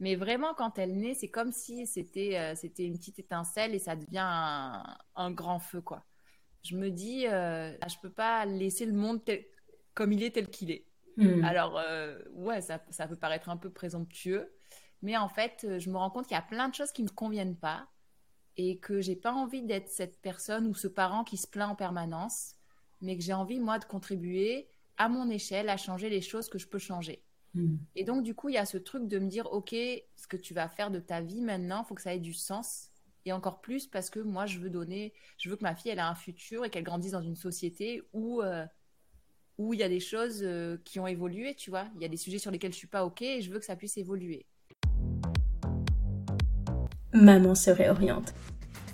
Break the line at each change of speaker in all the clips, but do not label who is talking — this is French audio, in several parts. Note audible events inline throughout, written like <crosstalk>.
Mais vraiment, quand elle naît, c'est comme si c'était euh, c'était une petite étincelle et ça devient un, grand feu, quoi. Je me dis, euh, je peux pas laisser le monde comme il est, tel qu'il est. Hmm. Alors, euh, ouais, ça, ça, peut paraître un peu présomptueux, mais en fait, je me rends compte qu'il y a plein de choses qui me conviennent pas et que j'ai pas envie d'être cette personne ou ce parent qui se plaint en permanence, mais que j'ai envie, moi, de contribuer à mon échelle à changer les choses que je peux changer. Hmm. Et donc, du coup, il y a ce truc de me dire, OK, ce que tu vas faire de ta vie maintenant, il faut que ça ait du sens. Et encore plus parce que moi, je veux donner, je veux que ma fille, elle a un futur et qu'elle grandisse dans une société où euh, où il y a des choses euh, qui ont évolué, tu vois. Il y a des sujets sur lesquels je suis pas OK et je veux que ça puisse évoluer.
Maman se réoriente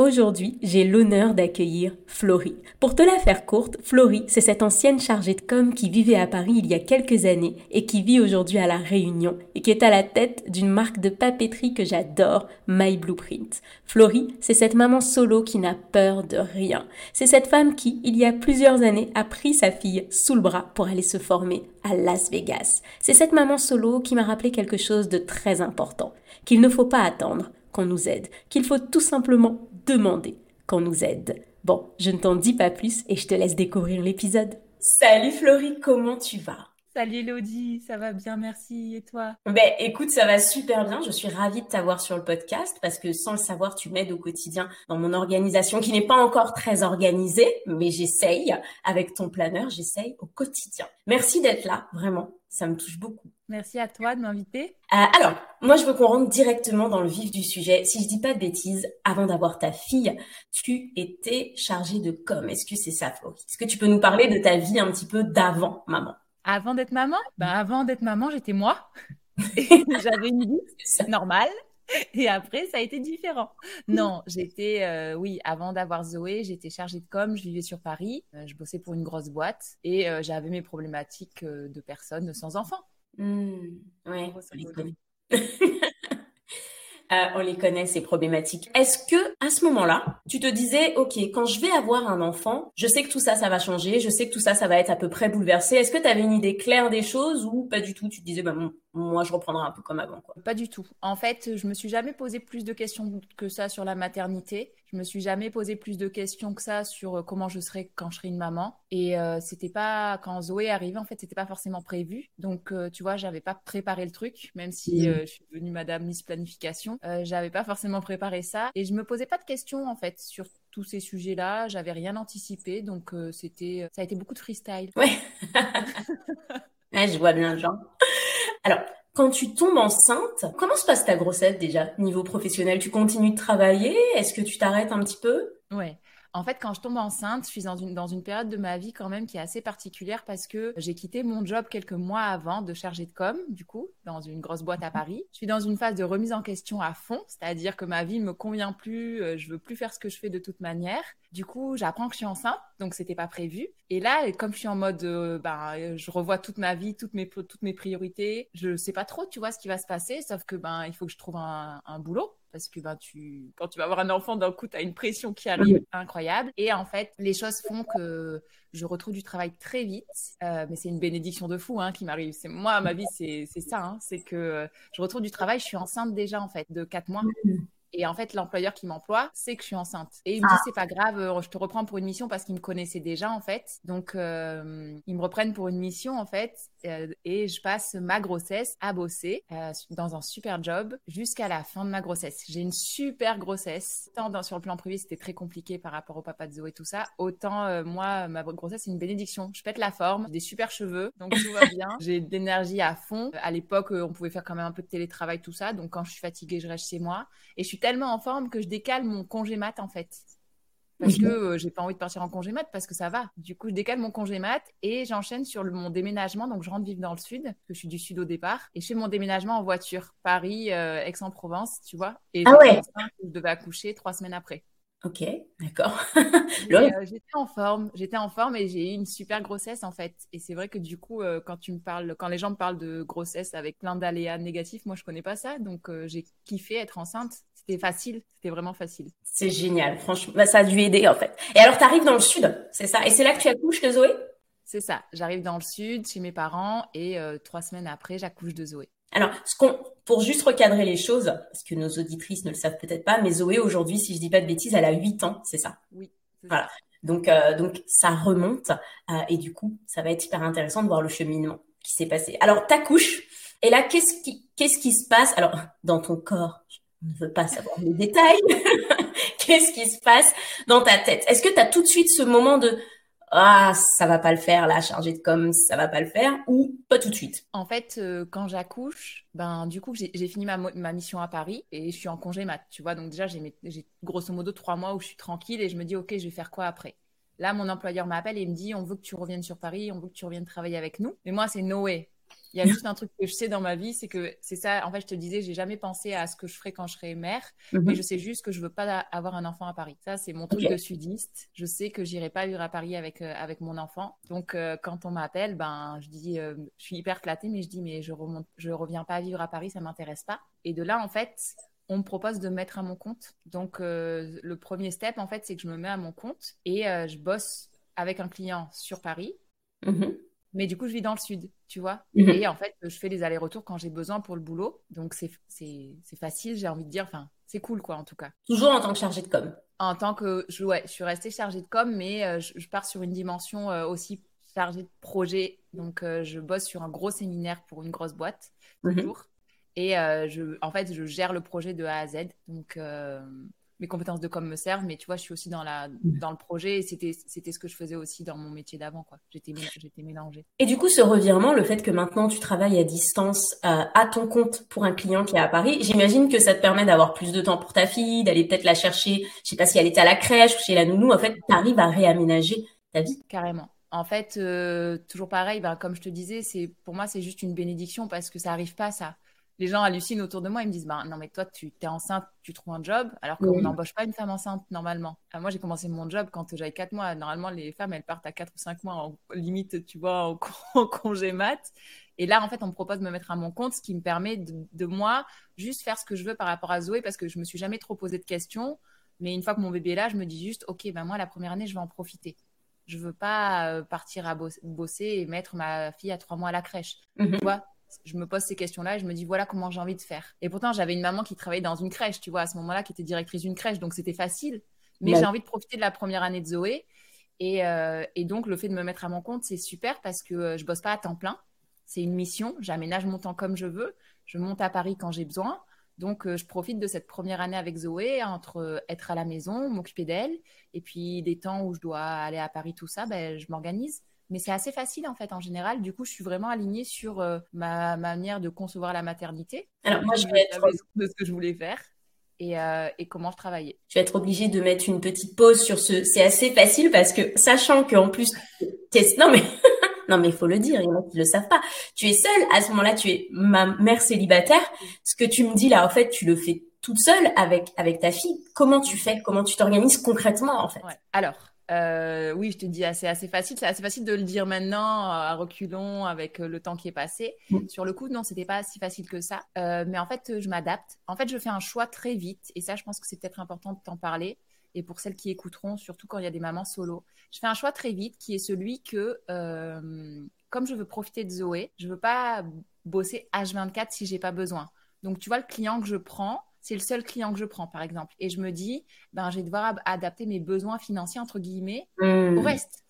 Aujourd'hui, j'ai l'honneur d'accueillir Florie. Pour te la faire courte, Florie, c'est cette ancienne chargée de com qui vivait à Paris il y a quelques années et qui vit aujourd'hui à La Réunion et qui est à la tête d'une marque de papeterie que j'adore, My Blueprint. Florie, c'est cette maman solo qui n'a peur de rien. C'est cette femme qui, il y a plusieurs années, a pris sa fille sous le bras pour aller se former à Las Vegas. C'est cette maman solo qui m'a rappelé quelque chose de très important, qu'il ne faut pas attendre qu'on nous aide, qu'il faut tout simplement demander qu'on nous aide. Bon, je ne t'en dis pas plus et je te laisse découvrir l'épisode. Salut Florie, comment tu vas?
Salut Elodie, ça va bien, merci. Et toi?
Ben écoute, ça va super bien. Je suis ravie de t'avoir sur le podcast parce que sans le savoir, tu m'aides au quotidien dans mon organisation qui n'est pas encore très organisée, mais j'essaye. Avec ton planeur, j'essaye au quotidien. Merci d'être là, vraiment. Ça me touche beaucoup.
Merci à toi de m'inviter.
Euh, alors, moi, je veux qu'on rentre directement dans le vif du sujet. Si je dis pas de bêtises, avant d'avoir ta fille, tu étais chargée de com. Est-ce que c'est ça, Florie Est-ce que tu peux nous parler de ta vie un petit peu d'avant, maman?
Avant d'être maman? Bah, Avant d'être maman, j'étais moi. <laughs> <laughs> J'avais une vie normale. Et après, ça a été différent. Non, j'étais, euh, oui, avant d'avoir Zoé, j'étais chargée de com, je vivais sur Paris, euh, je bossais pour une grosse boîte et j'avais mes problématiques de personnes sans enfants.
Mmh, ouais, on les connaît. <laughs> Euh, on les connaît, ces problématiques. Est-ce que, à ce moment-là, tu te disais, OK, quand je vais avoir un enfant, je sais que tout ça, ça va changer, je sais que tout ça, ça va être à peu près bouleversé. Est-ce que tu avais une idée claire des choses ou pas du tout? Tu te disais, bah, moi, je reprendrai un peu comme avant, quoi.
Pas du tout. En fait, je me suis jamais posé plus de questions que ça sur la maternité. Je me suis jamais posé plus de questions que ça sur euh, comment je serais quand je serai une maman. Et euh, c'était pas quand Zoé arrivait, en fait, c'était pas forcément prévu. Donc, euh, tu vois, j'avais pas préparé le truc, même si mmh. je suis devenue Madame Miss Planification. j'avais pas forcément préparé ça, et je me posais pas de questions en fait sur tous ces sujets-là. J'avais rien anticipé, donc c'était, ça a été beaucoup de freestyle.
Ouais. <laughs> ouais je vois bien, Jean. Alors, quand tu tombes enceinte, comment se passe ta grossesse déjà, niveau professionnel? Tu continues de travailler? Est-ce que tu t'arrêtes un petit peu?
Ouais. En fait, quand je tombe enceinte, je suis dans une, dans une période de ma vie quand même qui est assez particulière parce que j'ai quitté mon job quelques mois avant de charger de com, du coup, dans une grosse boîte à Paris. Je suis dans une phase de remise en question à fond, c'est-à-dire que ma vie me convient plus, euh, je veux plus faire ce que je fais de toute manière. Du coup, j'apprends que je suis enceinte, donc c'était pas prévu. Et là, comme je suis en mode, euh, ben, je revois toute ma vie, toutes mes toutes mes priorités. Je sais pas trop, tu vois, ce qui va se passer, sauf que ben, il faut que je trouve un, un boulot parce que ben, tu, quand tu vas avoir un enfant, d'un coup, tu as une pression qui arrive incroyable. Et en fait, les choses font que je retrouve du travail très vite. Euh, mais c'est une bénédiction de fou hein, qui m'arrive. C'est moi, ma vie, c'est ça. Hein. c'est que je retrouve du travail. Je suis enceinte déjà, en fait, de quatre mois. Et en fait, l'employeur qui m'emploie sait que je suis enceinte. Et il me dit, ah. c'est pas grave, euh, je te reprends pour une mission parce qu'il me connaissait déjà, en fait. Donc, euh, ils me reprennent pour une mission, en fait. Euh, et je passe ma grossesse à bosser dans un super job jusqu'à la fin de ma grossesse. J'ai une super grossesse. Tant dans, sur le plan privé, c'était très compliqué par rapport au papa de Zoé et tout ça. Autant, moi, ma grossesse, c'est une bénédiction. Je pète la forme, des super cheveux, donc tout va bien. <laughs> J'ai de l'énergie à fond. À l'époque, on pouvait faire quand même un peu de télétravail, tout ça. Donc, quand je suis fatiguée, je reste chez moi. Et je suis tellement en forme que je décale mon congé mat en fait. Parce que euh, j'ai pas envie de partir en congé mat parce que ça va. Du coup, je décale mon congé mat et j'enchaîne sur mon déménagement. Donc, je rentre vivre dans le sud, que je suis du sud au départ, et je fais mon déménagement en voiture, Paris, euh, Aix-en-Provence, tu vois. Et
ah ouais.
je devais accoucher trois semaines après.
Ok, d'accord. <laughs>
Euh, j'étais en forme, j'étais en forme et j'ai eu une super grossesse en fait. Et c'est vrai que du coup, quand tu me parles, quand les gens me parlent de grossesse avec plein d'aléas négatifs, moi je connais pas ça, donc j'ai kiffé être enceinte c'était facile, c'était vraiment facile.
C'est génial, franchement, bah, ça a dû aider en fait. Et alors, tu arrives dans le sud, c'est ça? Et c'est là que tu accouches de Zoé?
C'est ça, j'arrive dans le sud chez mes parents et euh, trois semaines après, j'accouche de Zoé.
Alors, ce qu'on, pour juste recadrer les choses, parce que nos auditrices ne le savent peut-être pas, mais Zoé aujourd'hui, si je dis pas de bêtises, elle a 8 ans, c'est ça?
Oui.
Voilà. Donc, euh, donc ça remonte euh, et du coup, ça va être hyper intéressant de voir le cheminement qui s'est passé. Alors, t'accouches et là, qu'est-ce qui, qu'est-ce qui se passe? Alors, dans ton corps, on ne veut pas savoir les détails. <laughs> Qu'est-ce qui se passe dans ta tête? Est-ce que tu as tout de suite ce moment de ah ça va pas le faire là chargé de com ça va pas le faire ou pas tout de suite?
En fait euh, quand j'accouche ben du coup j'ai fini ma, mission à Paris et je suis en congé mat tu vois. Donc déjà j'ai grosso modo trois mois où je suis tranquille et je me dis ok je vais faire quoi après? Là mon employeur m'appelle et il me dit on veut que tu reviennes sur Paris on veut que tu reviennes travailler avec nous mais moi c'est Noé il y a juste un truc que je sais dans ma vie, c'est que c'est ça. En fait, je te disais, j'ai jamais pensé à ce que je ferais quand je serai mère, mhm. mais je sais juste que je veux pas avoir un enfant à Paris. Ça, c'est mon truc de sudiste. Je sais que j'irai pas vivre à Paris avec euh, avec mon enfant. Donc, euh, quand on m'appelle, ben, je dis, euh, je suis hyper flattée, mais je dis, mais je remonte, je reviens pas vivre à Paris, ça m'intéresse pas. Et de là, en fait, on me propose de me mettre à mon compte. Donc, le premier step, en fait, c'est que je me mets à mon compte et je bosse avec un client sur Paris. Mhm. Mais du coup, je vis dans le sud, tu vois. Mhm. Et en fait, je fais des allers-retours quand j'ai besoin pour le boulot. Donc, c'est facile, j'ai envie de dire. Enfin, c'est cool, quoi, en tout cas.
Toujours en tant que chargée de com.
En tant que. Je, ouais, je suis restée chargée de com, mais euh, je, pars sur une dimension euh, aussi chargée de projet. Donc, euh, je bosse sur un gros séminaire pour une grosse boîte, mhm. toujours. Et je, en fait, je gère le projet de A à Z. Donc, mes compétences de com me servent, mais tu vois, je suis aussi dans, la, mm. dans le projet et c'était, ce que je faisais aussi dans mon métier d'avant, quoi. J'étais, mélangée.
Et du coup, ce revirement, le fait que maintenant tu travailles à distance, euh, à ton compte pour un client qui est à Paris, j'imagine que ça te permet d'avoir plus de temps pour ta fille, d'aller peut-être la chercher, je sais pas si elle était à la crèche ou chez la nounou, en fait, tu arrives à réaménager ta vie.
Carrément. En fait, euh, toujours pareil, ben, comme je te disais, c'est pour moi c'est juste une bénédiction parce que ça arrive pas ça les gens hallucinent autour de moi. Ils me disent bah, Non, mais toi, tu es enceinte, tu trouves un job, alors qu'on n'embauche pas une femme enceinte normalement. Moi, j'ai commencé mon job quand j'avais 4 mois. Normalement, les femmes, elles partent à 4 ou 5 mois, en limite, tu vois, <laughs> en, congé mat. Et là, en fait, on me propose de me mettre à mon compte, ce qui me permet de, moi juste faire ce que je veux par rapport à Zoé, parce que je me suis jamais trop posé de questions. Mais une fois que mon bébé est là, je me dis juste Ok, ben moi, la première année, je vais en profiter. Je veux pas euh, partir à bosser et mettre ma fille à 3 mois à la crèche. Mhm. Tu vois? Je me pose ces questions-là et je me dis voilà comment j'ai envie de faire. Et pourtant, j'avais une maman qui travaillait dans une crèche, tu vois, à ce moment-là, qui était directrice d'une crèche, donc c'était facile. Mais j'ai envie de profiter de la première année de Zoé. Et, euh, et, donc, le fait de me mettre à mon compte, c'est super parce que euh, je bosse pas à temps plein. C'est une mission. J'aménage mon temps comme je veux. Je monte à Paris quand j'ai besoin. Donc, euh, je profite de cette première année avec Zoé entre être à la maison, m'occuper d'elle, et puis des temps où je dois aller à Paris, tout ça, ben, je m'organise. Mais c'est assez facile en fait en général. Du coup, je suis vraiment alignée sur euh, ma, manière de concevoir la maternité.
Alors moi, je vais être
de ce que je voulais faire. Et, euh, et, comment je travaillais.
Tu vas être obligée de mettre une petite pause sur ce. C'est assez facile parce que sachant qu'en plus, non mais <laughs> non mais il faut le dire, il y en a qui le savent pas. Tu es seule à ce moment-là, tu es ma mère célibataire. Ce que tu me dis là, en fait, tu le fais toute seule avec avec ta fille. Comment tu fais? Comment tu t'organises concrètement en fait?
Ouais. Alors, euh, oui, je te dis, c'est assez facile. C'est assez facile de le dire maintenant, à reculons, avec euh, le temps qui est passé. Mm. Sur le coup, non, c'était pas si facile que ça. Euh, mais en fait, je m'adapte. En fait, je fais un choix très vite. Et ça, je pense que c'est peut-être important de t'en parler. Et pour celles qui écouteront, surtout quand il y a des mamans solo, je fais un choix très vite qui est celui que, comme je veux profiter de Zoé, je veux pas bosser H24 si j'ai pas besoin. Donc, tu vois, le client que je prends, c'est le seul client que je prends, par exemple. Et je me dis, ben, je vais devoir adapter mes besoins financiers, entre guillemets, mmh. au reste.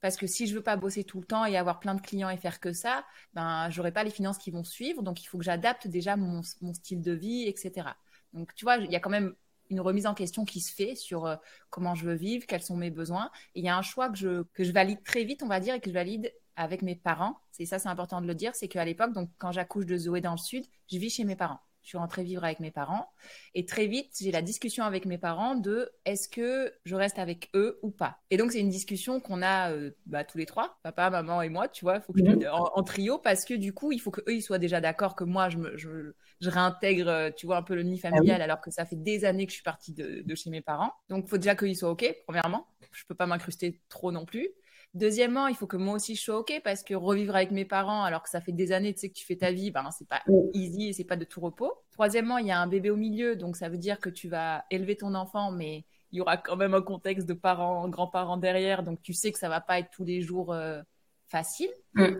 Parce que si je veux pas bosser tout le temps et avoir plein de clients et faire que ça, ben, j'aurai pas les finances qui vont suivre. Donc, il faut que j'adapte déjà mon, style de vie, etc. Donc, tu vois, il y a quand même une remise en question qui se fait sur euh, comment je veux vivre, quels sont mes besoins. Et il y a un choix que je, que je valide très vite, on va dire, et que je valide avec mes parents. C'est ça, c'est important de le dire. C'est qu'à l'époque, donc, quand j'accouche de Zoé dans le sud, je vis chez mes parents je suis rentrée vivre avec mes parents. Et très vite, j'ai la discussion avec mes parents de est-ce que je reste avec eux ou pas. Et donc, c'est une discussion qu'on a euh, bah, tous les trois, papa, maman et moi, tu vois, faut que mhm. en, trio, parce que du coup, il faut qu'eux, ils soient déjà d'accord que moi, je, me, je, je, réintègre, euh, tu vois, un peu le nid ah familial, alors que ça fait des années que je suis partie de, de chez mes parents. Donc, il faut déjà qu'ils soient OK, premièrement. Je peux pas m'incruster trop non plus. Deuxièmement, il faut que moi aussi je sois OK parce que revivre avec mes parents alors que ça fait des années tu sais, que tu fais ta vie, ben, c'est pas easy et c'est pas de tout repos. Troisièmement, il y a un bébé au milieu, donc ça veut dire que tu vas élever ton enfant, mais il y aura quand même un contexte de parents, grands-parents derrière, donc tu sais que ça va pas être tous les jours euh, facile.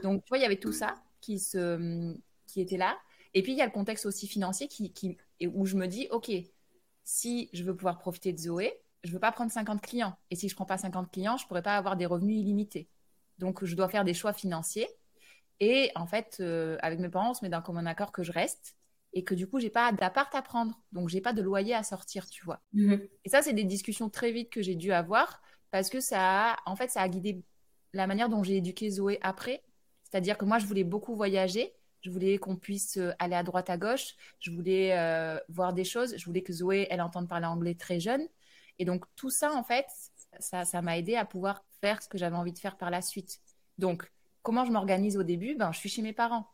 Donc tu vois, il y avait tout ça qui, se, qui était là. Et puis il y a le contexte aussi financier qui, qui, où je me dis, OK, si je veux pouvoir profiter de Zoé, je veux pas prendre 50 clients. Et si je prends pas 50 clients, je pourrais pas avoir des revenus illimités. Donc, je dois faire des choix financiers. Et en fait, euh, avec mes parents, on se met d'un commun accord que je reste et que du coup, j'ai pas d'appart à prendre. Donc, j'ai pas de loyer à sortir, tu vois. Mhm. Et ça, c'est des discussions très vite que j'ai dû avoir parce que ça a, en fait, ça a guidé la manière dont j'ai éduqué Zoé après. C'est-à-dire que moi, je voulais beaucoup voyager. Je voulais qu'on puisse euh, aller à droite, à gauche. Je voulais euh, voir des choses. Je voulais que Zoé, elle entende parler anglais très jeune. Et donc, tout ça, en fait, ça, ça m'a aidé à pouvoir faire ce que j'avais envie de faire par la suite. Donc, comment je m'organise au début? Ben, Je suis chez mes parents.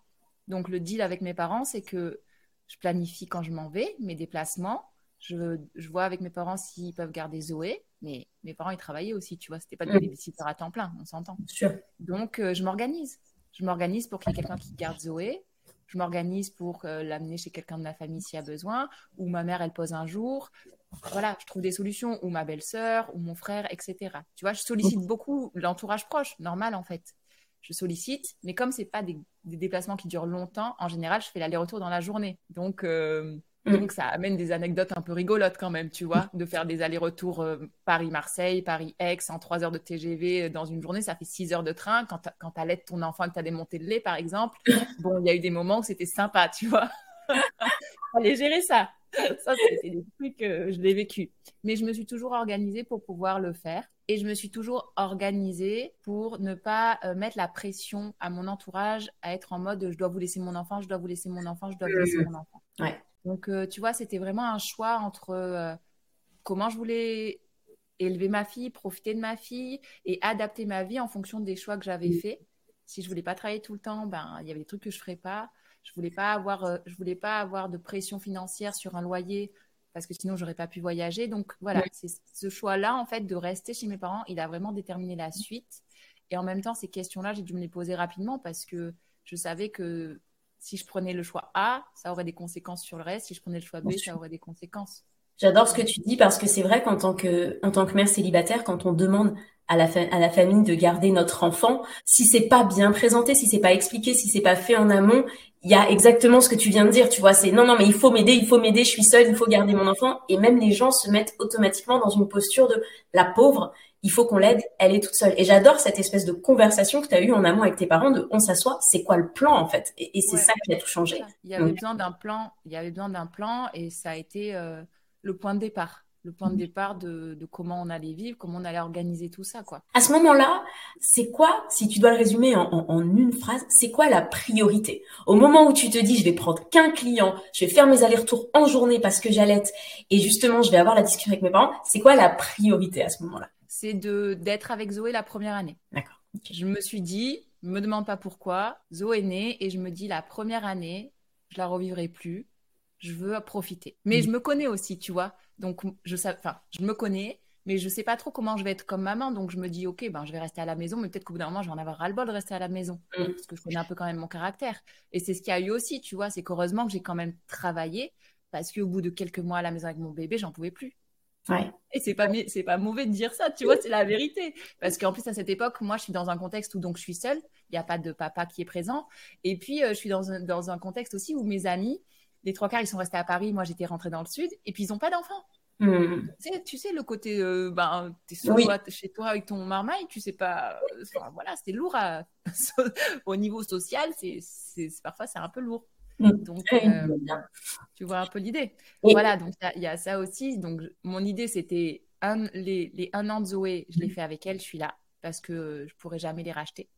Donc, le deal avec mes parents, c'est que je planifie quand je m'en vais, mes déplacements. Je, je vois avec mes parents s'ils peuvent garder Zoé. Mais mes parents, ils travaillaient aussi, tu vois. C'était pas des babysitters à temps plein, on s'entend. Donc, euh, je m'organise. Je m'organise pour qu'il y ait quelqu'un qui garde Zoé je m'organise pour euh, l'amener chez quelqu'un de ma famille s'il y a besoin, ou ma mère, elle pose un jour. Voilà, je trouve des solutions, ou ma belle-sœur, ou mon frère, etc. Tu vois, je sollicite beaucoup l'entourage proche, normal en fait. Je sollicite, mais comme c'est pas des, déplacements qui durent longtemps, en général, je fais l'aller-retour dans la journée. Donc, euh, Mm. Donc ça amène des anecdotes un peu rigolotes quand même, tu vois, de faire des allers-retours euh, Paris-Marseille, Paris-Aix en 3 heures de TGV euh, dans une journée, ça fait 6 heures de train. Quand tu allaites ton enfant et que tu as des montées de lait, par exemple, bon, il y a eu des moments où c'était sympa, tu vois. <laughs> Fallait gérer ça. Ça, c'est des trucs que je l'ai vécu. Mais je me suis toujours organisée pour pouvoir le faire. Et je me suis toujours organisée pour ne pas euh, mettre la pression à mon entourage à être en mode je dois vous laisser mon enfant, je dois vous laisser mon enfant, je dois vous laisser mon enfant.
Ouais.
Donc, euh, tu vois, c'était vraiment un choix entre euh, comment je voulais élever ma fille, profiter de ma fille et adapter ma vie en fonction des choix que j'avais faits. Si je voulais pas travailler tout le temps, ben il y avait des trucs que je ferais pas. Je voulais pas avoir, euh, je voulais pas avoir de pression financière sur un loyer parce que sinon j'aurais pas pu voyager. Donc voilà, c'est ce choix-là en fait de rester chez mes parents, il a vraiment déterminé la suite. Et en même temps, ces questions-là, j'ai dû me les poser rapidement parce que je savais que si je prenais le choix A, ça aurait des conséquences sur le reste. Si je prenais le choix B, ça aurait des conséquences.
J'adore ce que tu dis parce que c'est vrai qu'en tant que, en tant que mère célibataire, quand on demande à la, à la famille de garder notre enfant, si c'est pas bien présenté, si c'est pas expliqué, si c'est pas fait en amont, il y a exactement ce que tu viens de dire, tu vois, c'est non, non, mais il faut m'aider, il faut m'aider, je suis seule, il faut garder mon enfant. Et même les gens se mettent automatiquement dans une posture de la pauvre, il faut qu'on l'aide, elle est toute seule. Et j'adore cette espèce de conversation que tu as eue en amont avec tes parents de on s'assoit, c'est quoi le plan en fait? Et, c'est ça qui a tout changé.
Il y avait besoin d'un plan, il y avait besoin d'un plan et ça a été euh, le point de départ le point de mmh. départ de, comment on allait vivre, comment on allait organiser tout ça, quoi.
À ce moment-là, c'est quoi, si tu dois le résumer en, une phrase, c'est quoi la priorité? Au moment où tu te dis, je vais prendre qu'un client, je vais faire mes allers-retours en journée parce que j'allaite, et justement, je vais avoir la discussion avec mes parents, c'est quoi la priorité à ce moment-là?
C'est de d'être avec Zoé la première année.
D'accord.
Je me suis dit, me demande pas pourquoi, Zoé est née et je me dis la première année, je la revivrai plus. Je veux profiter. Mais je me connais aussi, tu vois. Donc je sais, je me connais, mais je sais pas trop comment je vais être comme maman. Donc je me dis, ok, ben je vais rester à la maison, mais peut-être qu'au bout d'un moment, je vais en avoir ras-le-bol de rester à la maison, mm. parce que je connais un peu quand même mon caractère. Et c'est ce qu'il y a eu aussi, tu vois. C'est qu'heureusement que j'ai quand même travaillé, parce qu'au bout de quelques mois à la maison avec mon bébé, j'en pouvais plus. Et c'est pas c'est pas mauvais de dire ça, tu vois, c'est la vérité. Parce qu'en plus à cette époque, moi, je suis dans un contexte où donc je suis seule, il n'y a pas de papa qui est présent, et puis euh, je suis dans un, dans un contexte aussi où mes amis, les trois quarts, ils sont restés à Paris, moi j'étais rentrée dans le sud, et puis ils n'ont pas d'enfants. Hmm. Tu, sais, tu sais, le côté, euh, ben, t'es chez toi avec ton marmaille, tu sais pas, euh, voilà, c'est lourd <laughs> au niveau social, c'est, parfois c'est un peu lourd. Mm. Donc, euh, tu vois un peu l'idée. Voilà, donc il y, a ça aussi. Donc, mon idée, c'était un, les, les, un an de Zoé, je l'ai mm. fait avec elle, je suis là, parce que je pourrais jamais les racheter.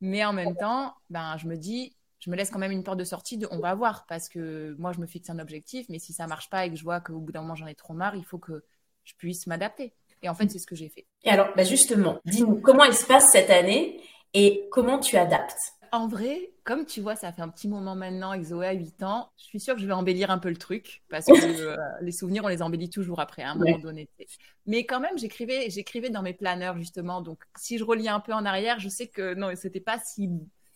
Mais en même temps, ben, je me dis, je me laisse quand même une porte de sortie de on va voir parce que moi je me fixe un objectif, mais si ça marche pas et que je vois qu'au bout d'un moment j'en ai trop marre, il faut que je puisse m'adapter. Et en fait, c'est ce que j'ai fait.
Et alors, bah justement, dis-nous comment il se passe cette année et comment tu adaptes?
En vrai, comme tu vois, ça fait un petit moment maintenant avec Zoé à 8 ans, je suis sûre que je vais embellir un peu le truc parce que <laughs> euh, les souvenirs, on les embellit toujours après, à un moment donné. Mais quand même, j'écrivais, j'écrivais dans mes planeurs justement. Donc, si je relis un peu en arrière, je sais que non, c'était pas si,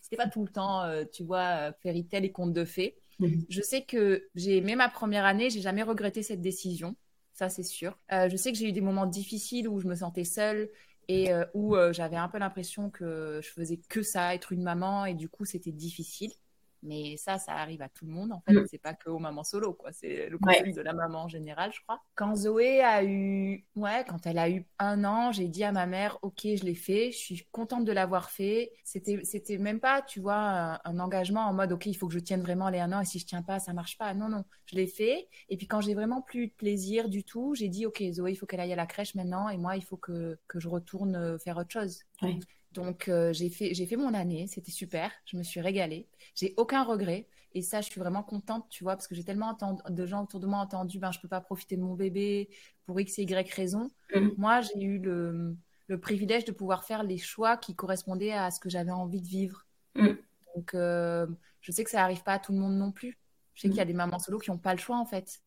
c'était pas tout le temps, euh, tu vois, euh, fairy tale et contes de fées. Mhm. Je sais que j'ai aimé ma première année, j'ai jamais regretté cette décision ça c'est sûr. je sais que j'ai eu des moments difficiles où je me sentais seule et euh, où euh, j'avais un peu l'impression que je faisais que ça, être une maman, et du coup c'était difficile. Mais ça, ça arrive à tout le monde, en fait. Mm. C'est pas que aux mamans solo, quoi. C'est le conflit de la maman en général, je crois. Quand Zoé a eu, ouais, quand elle a eu un an, j'ai dit à ma mère, OK, je l'ai fait. Je suis contente de l'avoir fait. C'était, c'était même pas, tu vois, un, engagement en mode, OK, il faut que je tienne vraiment les un an et si je tiens pas, ça marche pas. Non, non. Je l'ai fait. Et puis quand j'ai vraiment plus de plaisir du tout, j'ai dit, OK, Zoé, il faut qu'elle aille à la crèche maintenant et moi, il faut que, que je retourne euh, faire autre chose. Oui. Donc euh, j'ai fait fait mon année, c'était super, je me suis régalée, j'ai aucun regret et ça je suis vraiment contente, tu vois, parce que j'ai tellement de gens autour de moi entendu ben je peux pas profiter de mon bébé pour x et y raison. Mmh. Moi j'ai eu le, le, privilège de pouvoir faire les choix qui correspondaient à ce que j'avais envie de vivre. Mmh. Donc euh, je sais que ça arrive pas à tout le monde non plus. Je sais qu'il y a des mamans solo qui n'ont pas le choix en fait.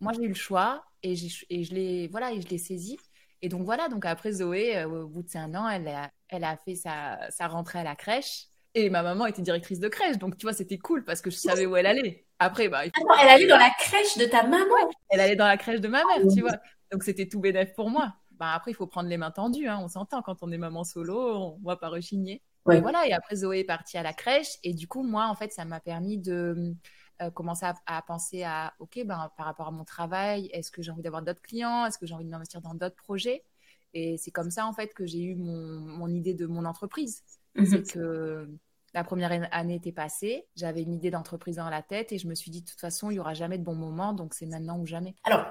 Moi j'ai eu le choix et, et je l'ai voilà et je l'ai saisi. Et donc voilà, donc après Zoé, euh, au bout de un an, elle a, elle a fait sa, sa rentrée à la crèche. Et ma maman était directrice de crèche, donc tu vois, c'était cool parce que je savais où elle allait. Après, bah.
elle allait dans la crèche de ta maman?
Elle allait dans la crèche de ma mère, tu vois. Donc c'était tout bénéf pour moi. Bah après, il faut prendre les mains tendues, hein. on s'entend quand on est maman solo, on va pas rechigner. Et voilà, et après Zoé est partie à la crèche, et du coup, moi, en fait, ça m'a permis de euh, commencer à, penser à, ok, ben, par rapport à mon travail, est-ce que j'ai envie d'avoir d'autres clients, est-ce que j'ai envie d'investir dans d'autres projets? Et c'est comme ça, en fait, que j'ai eu mon, mon, idée de mon entreprise. Mhm. C'est que la première année était passée, j'avais une idée d'entreprise dans la tête et je me suis dit, de toute façon, il n'y aura jamais de bon moment, donc c'est maintenant ou jamais.
Alors,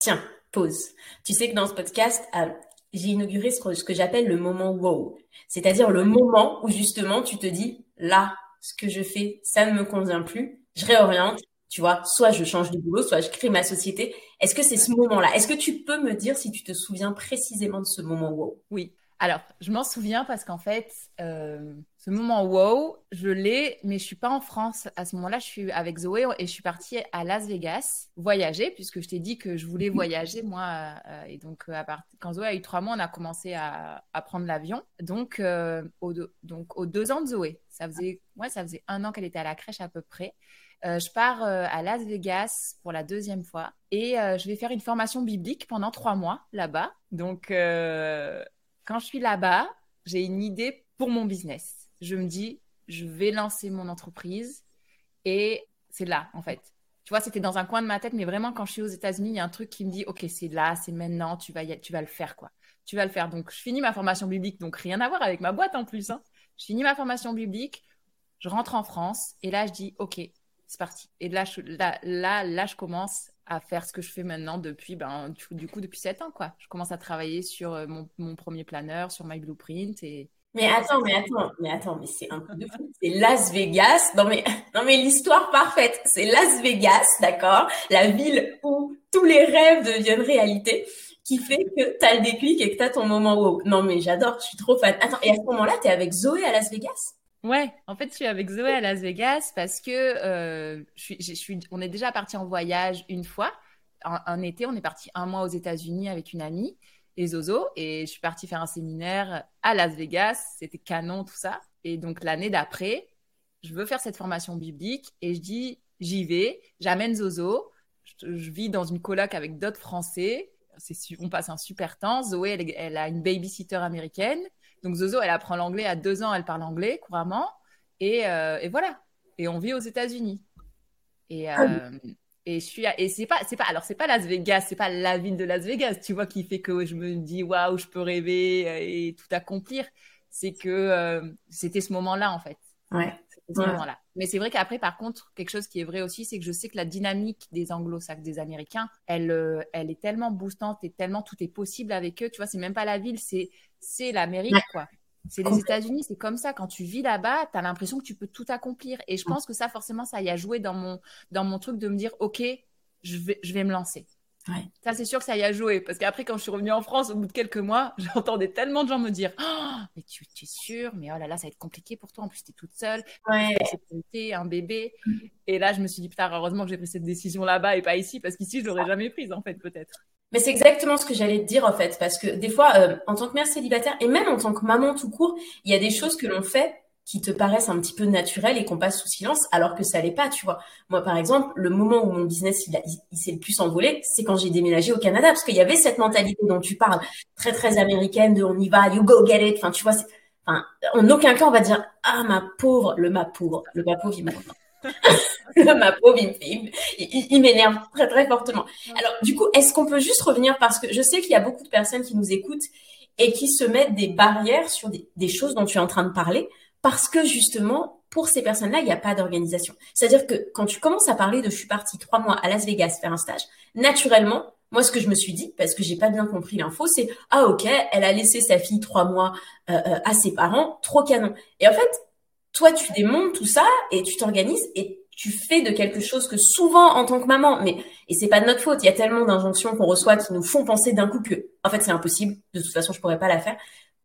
tiens, pause. Tu sais que dans ce podcast, euh, j'ai inauguré ce que j'appelle le moment wow. C'est-à-dire le moment où justement tu te dis, là, ce que je fais, ça ne me convient plus je réoriente, tu vois, soit je change de boulot, soit je crée ma société. Est-ce que c'est ce moment-là? Est-ce que tu peux me dire si tu te souviens précisément de ce moment wow?
Oui. Alors, je m'en souviens parce qu'en fait, euh, ce moment wow, je l'ai, mais je suis pas en France. À ce moment-là, je suis avec Zoé et je suis partie à Las Vegas voyager, puisque je t'ai dit que je voulais voyager, moi. Euh, et donc, à part... quand Zoé a eu trois mois, on a commencé à, à prendre l'avion. Donc, euh, au donc, aux deux ans de Zoé. Ça faisait, ouais, ça faisait un an qu'elle était à la crèche à peu près. Euh, je pars euh, à Las Vegas pour la deuxième fois et euh, je vais faire une formation biblique pendant trois mois là-bas. Donc, quand je suis là-bas, j'ai une idée pour mon business. Je me dis, je vais lancer mon entreprise et c'est là, en fait. Tu vois, c'était dans un coin de ma tête, mais vraiment, quand je suis aux États-Unis, il y a un truc qui me dit, OK, c'est là, c'est maintenant, tu vas, tu vas le faire, quoi. Tu vas le faire. Donc, je finis ma formation biblique, donc rien à voir avec ma boîte en plus. Hein. Je finis ma formation biblique, je rentre en France et là, je dis, OK, c'est parti. Et là, je, là, là, je commence à faire ce que je fais maintenant depuis, ben, du coup, depuis sept ans, quoi. Je commence à travailler sur euh, mon, mon premier planeur, sur My Blueprint et,
mais attends, mais attends, mais attends, mais c'est un peu de fou. C'est Las Vegas. Non mais, non mais l'histoire parfaite. C'est Las Vegas, d'accord? La ville où tous les rêves deviennent réalité, qui fait que t'as le déclic et que t'as ton moment wow. Non mais j'adore, je suis trop fan. Attends, et à ce moment-là, t'es avec Zoé à Las Vegas?
Ouais, en fait, je suis avec Zoé à Las Vegas parce que euh, je suis, on est déjà parti en voyage une fois. Un, été, on est parti un mois aux États-Unis avec une amie et Zozo, et je suis partie faire un séminaire à Las Vegas. C'était canon, tout ça. Et donc, l'année d'après, je veux faire cette formation biblique et je dis, j'y vais, j'amène Zozo. Je, vis dans une coloc avec d'autres Français. On passe un super temps. Zoé, elle, elle a une babysitter américaine. Donc Zozo, elle apprend l'anglais à deux ans, elle parle anglais couramment. Et, euh, et voilà. Et on vit aux États-Unis. Et, ah euh, et je suis et c'est pas c'est pas alors c'est pas Las Vegas, c'est pas la ville de Las Vegas, tu vois, qui fait que je me dis waouh, je peux rêver euh, et tout accomplir. C'est que c'était ce moment-là en fait.
Ouais.
Ce moment-là. Mais c'est vrai qu'après, par contre, quelque chose qui est vrai aussi, c'est que je sais que la dynamique des anglo-saxons, des américains, elle, elle est tellement boostante et tellement tout est possible avec eux. Tu vois, c'est même pas la ville, c'est c'est l'Amérique, quoi. C'est les États-Unis, c'est comme ça. Quand tu vis là-bas, tu as l'impression que tu peux tout accomplir. Et je pense que ça, forcément, ça y a joué dans mon, dans mon truc de me dire, OK, je vais, je vais me lancer. Ça, c'est sûr que ça y a joué. Parce qu'après, quand je suis revenue en France, au bout de quelques mois, <laughs> j'entendais tellement de gens me dire oh, Mais tu, es sûre? Mais oh là là, ça va être compliqué pour toi. En plus, tu es toute seule. Ouais. un bébé. Et là, je me suis dit Putain, heureusement que j'ai pris cette décision là-bas et pas ici. Parce qu'ici, je l'aurais jamais prise, en fait, peut-être.
Mais c'est exactement ce que j'allais te dire, en fait. Parce que des fois, euh, en tant que mère célibataire et même en tant que maman tout court, il y a des choses que l'on fait qui te paraissent un petit peu naturelles et qu'on passe sous silence alors que ça l'est pas, tu vois. Moi, par exemple, le moment où mon business il, il, s'est le plus envolé, c'est quand j'ai déménagé au Canada parce qu'il y avait cette mentalité dont tu parles, très très américaine de on y va, you go get it. Enfin, tu vois, enfin, en aucun cas on va dire ah ma pauvre, le ma pauvre, le ma pauvre, il <laughs> le ma pauvre, il, il m'énerve très très fortement. Alors, du coup, est-ce qu'on peut juste revenir parce que je sais qu'il y a beaucoup de personnes qui nous écoutent et qui se mettent des barrières sur des, des choses dont tu es en train de parler parce que justement, pour ces personnes-là, il n'y a pas d'organisation. C'est-à-dire que quand tu commences à parler de je suis partie trois mois à Las Vegas faire un stage, naturellement, moi, ce que je me suis dit, parce que j'ai pas bien compris l'info, c'est ah ok, elle a laissé sa fille trois mois euh, euh, à ses parents, trop canon. Et en fait, toi, tu démontes tout ça et tu t'organises et tu fais de quelque chose que souvent en tant que maman, mais et c'est pas de notre faute, il y a tellement d'injonctions qu'on reçoit qui nous font penser d'un coup que en fait c'est impossible, de toute façon je pourrais pas la faire.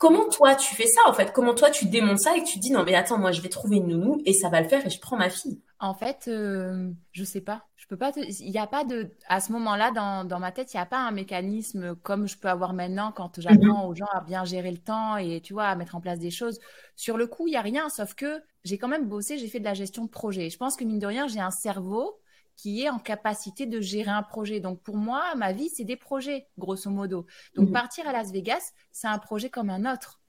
Comment toi tu fais ça en fait? Comment toi tu démontes ça et tu dis non mais attends moi je vais trouver une nounou et ça va le faire et je prends ma fille?
En fait, euh, je sais pas. Je peux pas. Il n'y a pas de. À ce moment-là, dans, dans ma tête, il n'y a pas un mécanisme comme je peux avoir maintenant quand j'apprends mhm. aux gens à bien gérer le temps et tu vois à mettre en place des choses. Sur le coup, il y a rien. Sauf que j'ai quand même bossé. J'ai fait de la gestion de projet. Je pense que mine de rien, j'ai un cerveau qui est en capacité de gérer un projet. Donc pour moi, ma vie, c'est des projets, grosso modo. Donc mhm. partir à Las Vegas, c'est un projet comme un autre.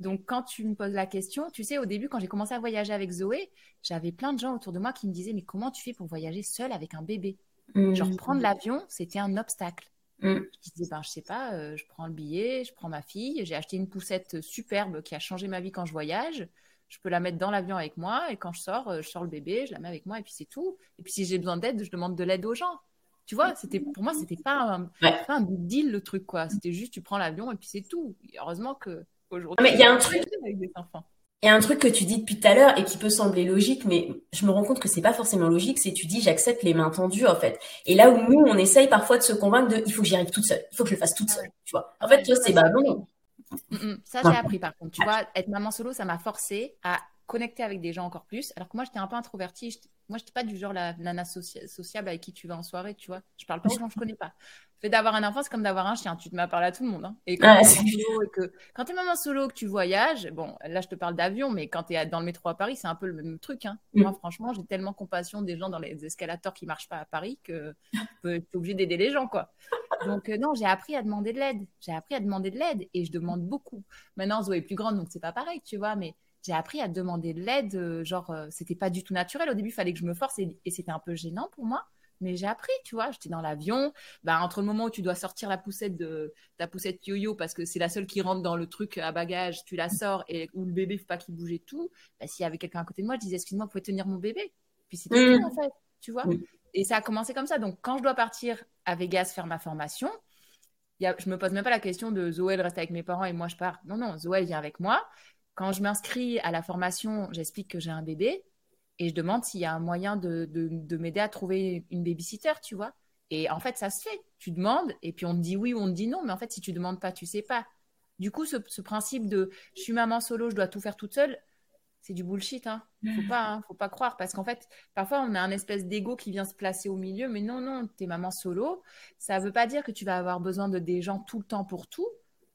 Donc quand tu me poses la question, tu sais, au début, quand j'ai commencé à voyager avec Zoé, j'avais plein de gens autour de moi qui me disaient, mais comment tu fais pour voyager seule avec un bébé? Mhm. Genre prendre l'avion, c'était un obstacle. Mhm. Je disais, ben, je sais pas, euh, je prends le billet, je prends ma fille, j'ai acheté une poussette superbe qui a changé ma vie quand je voyage je peux la mettre dans l'avion avec moi et quand je sors, euh, je sors le bébé, je la mets avec moi et puis c'est tout. Et puis si j'ai besoin d'aide, je demande de l'aide aux gens. Tu vois, c'était pour moi, c'était pas un, pas un big deal le truc quoi. C'était juste tu prends l'avion et puis c'est tout. heureusement que aujourd'hui.
Mais il y a un truc avec des enfants. Il y a un truc que tu dis depuis tout à l'heure et qui peut sembler logique, mais je me rends compte que c'est pas forcément logique. C'est tu dis j'accepte les mains tendues en fait. Et là où nous on essaye parfois de se convaincre de il faut que j'y arrive toute seule, il faut que je le fasse toute seule. Tu vois. En fait, toi c'est bah non.
Mm, mm. Ça, j'ai appris par contre. Tu vois, être maman solo, ça m'a forcé à connecter avec des gens encore plus. Alors que moi, j'étais un peu introvertie. Moi, j'étais pas du genre la nana sociable avec qui tu vas en soirée, tu vois. Je parle pas aux gens que je connais pas. Le fait d'avoir un enfant, c'est comme d'avoir un chien. Tu te mets à parler à tout le monde. Hein. Et quand tu es maman solo, que tu voyages, bon, là, je te parle d'avion, mais quand tu es dans le métro à Paris, c'est un peu le même truc. Hein. Mm. Moi, franchement, j'ai tellement compassion des gens dans les escalators qui marchent pas à Paris que tu es obligé d'aider les gens, quoi. Donc, euh, non, j'ai appris à demander de l'aide. J'ai appris à demander de l'aide et je demande beaucoup. Maintenant, Zoé est plus grande, donc c'est pas pareil, tu vois, mais j'ai appris à demander de l'aide. Euh, genre, euh, c'était pas du tout naturel. Au début, il fallait que je me force et, c'était un peu gênant pour moi. Mais j'ai appris, tu vois. J'étais dans l'avion. Bah, entre le moment où tu dois sortir la poussette de ta poussette yo-yo parce que c'est la seule qui rentre dans le truc à bagage, tu la sors et où le bébé, faut pas qu'il bouge et tout. Bah, s'il y avait quelqu'un à côté de moi, je disais, excuse-moi, vous pouvez tenir mon bébé. Puis c'était tout, mmh. en fait, tu vois. Et ça a commencé comme ça. Donc, quand je dois partir à Vegas faire ma formation, y a, je me pose même pas la question de Zoé, elle reste avec mes parents et moi je pars. Non, non, Zoé, elle vient avec moi. Quand je m'inscris à la formation, j'explique que j'ai un bébé et je demande s'il y a un moyen de, de, m'aider à trouver une babysitter, tu vois. Et en fait, ça se fait. Tu demandes et puis on te dit oui ou on te dit non. Mais en fait, si tu demandes pas, tu sais pas. Du coup, ce, principe de je suis maman solo, je dois tout faire toute seule, c'est du bullshit. Hein. Faut pas, hein. faut pas croire parce qu'en fait, parfois on a un espèce d'ego qui vient se placer au milieu. Mais non, non, tu es maman solo. Ça veut pas dire que tu vas avoir besoin de des gens tout le temps pour tout.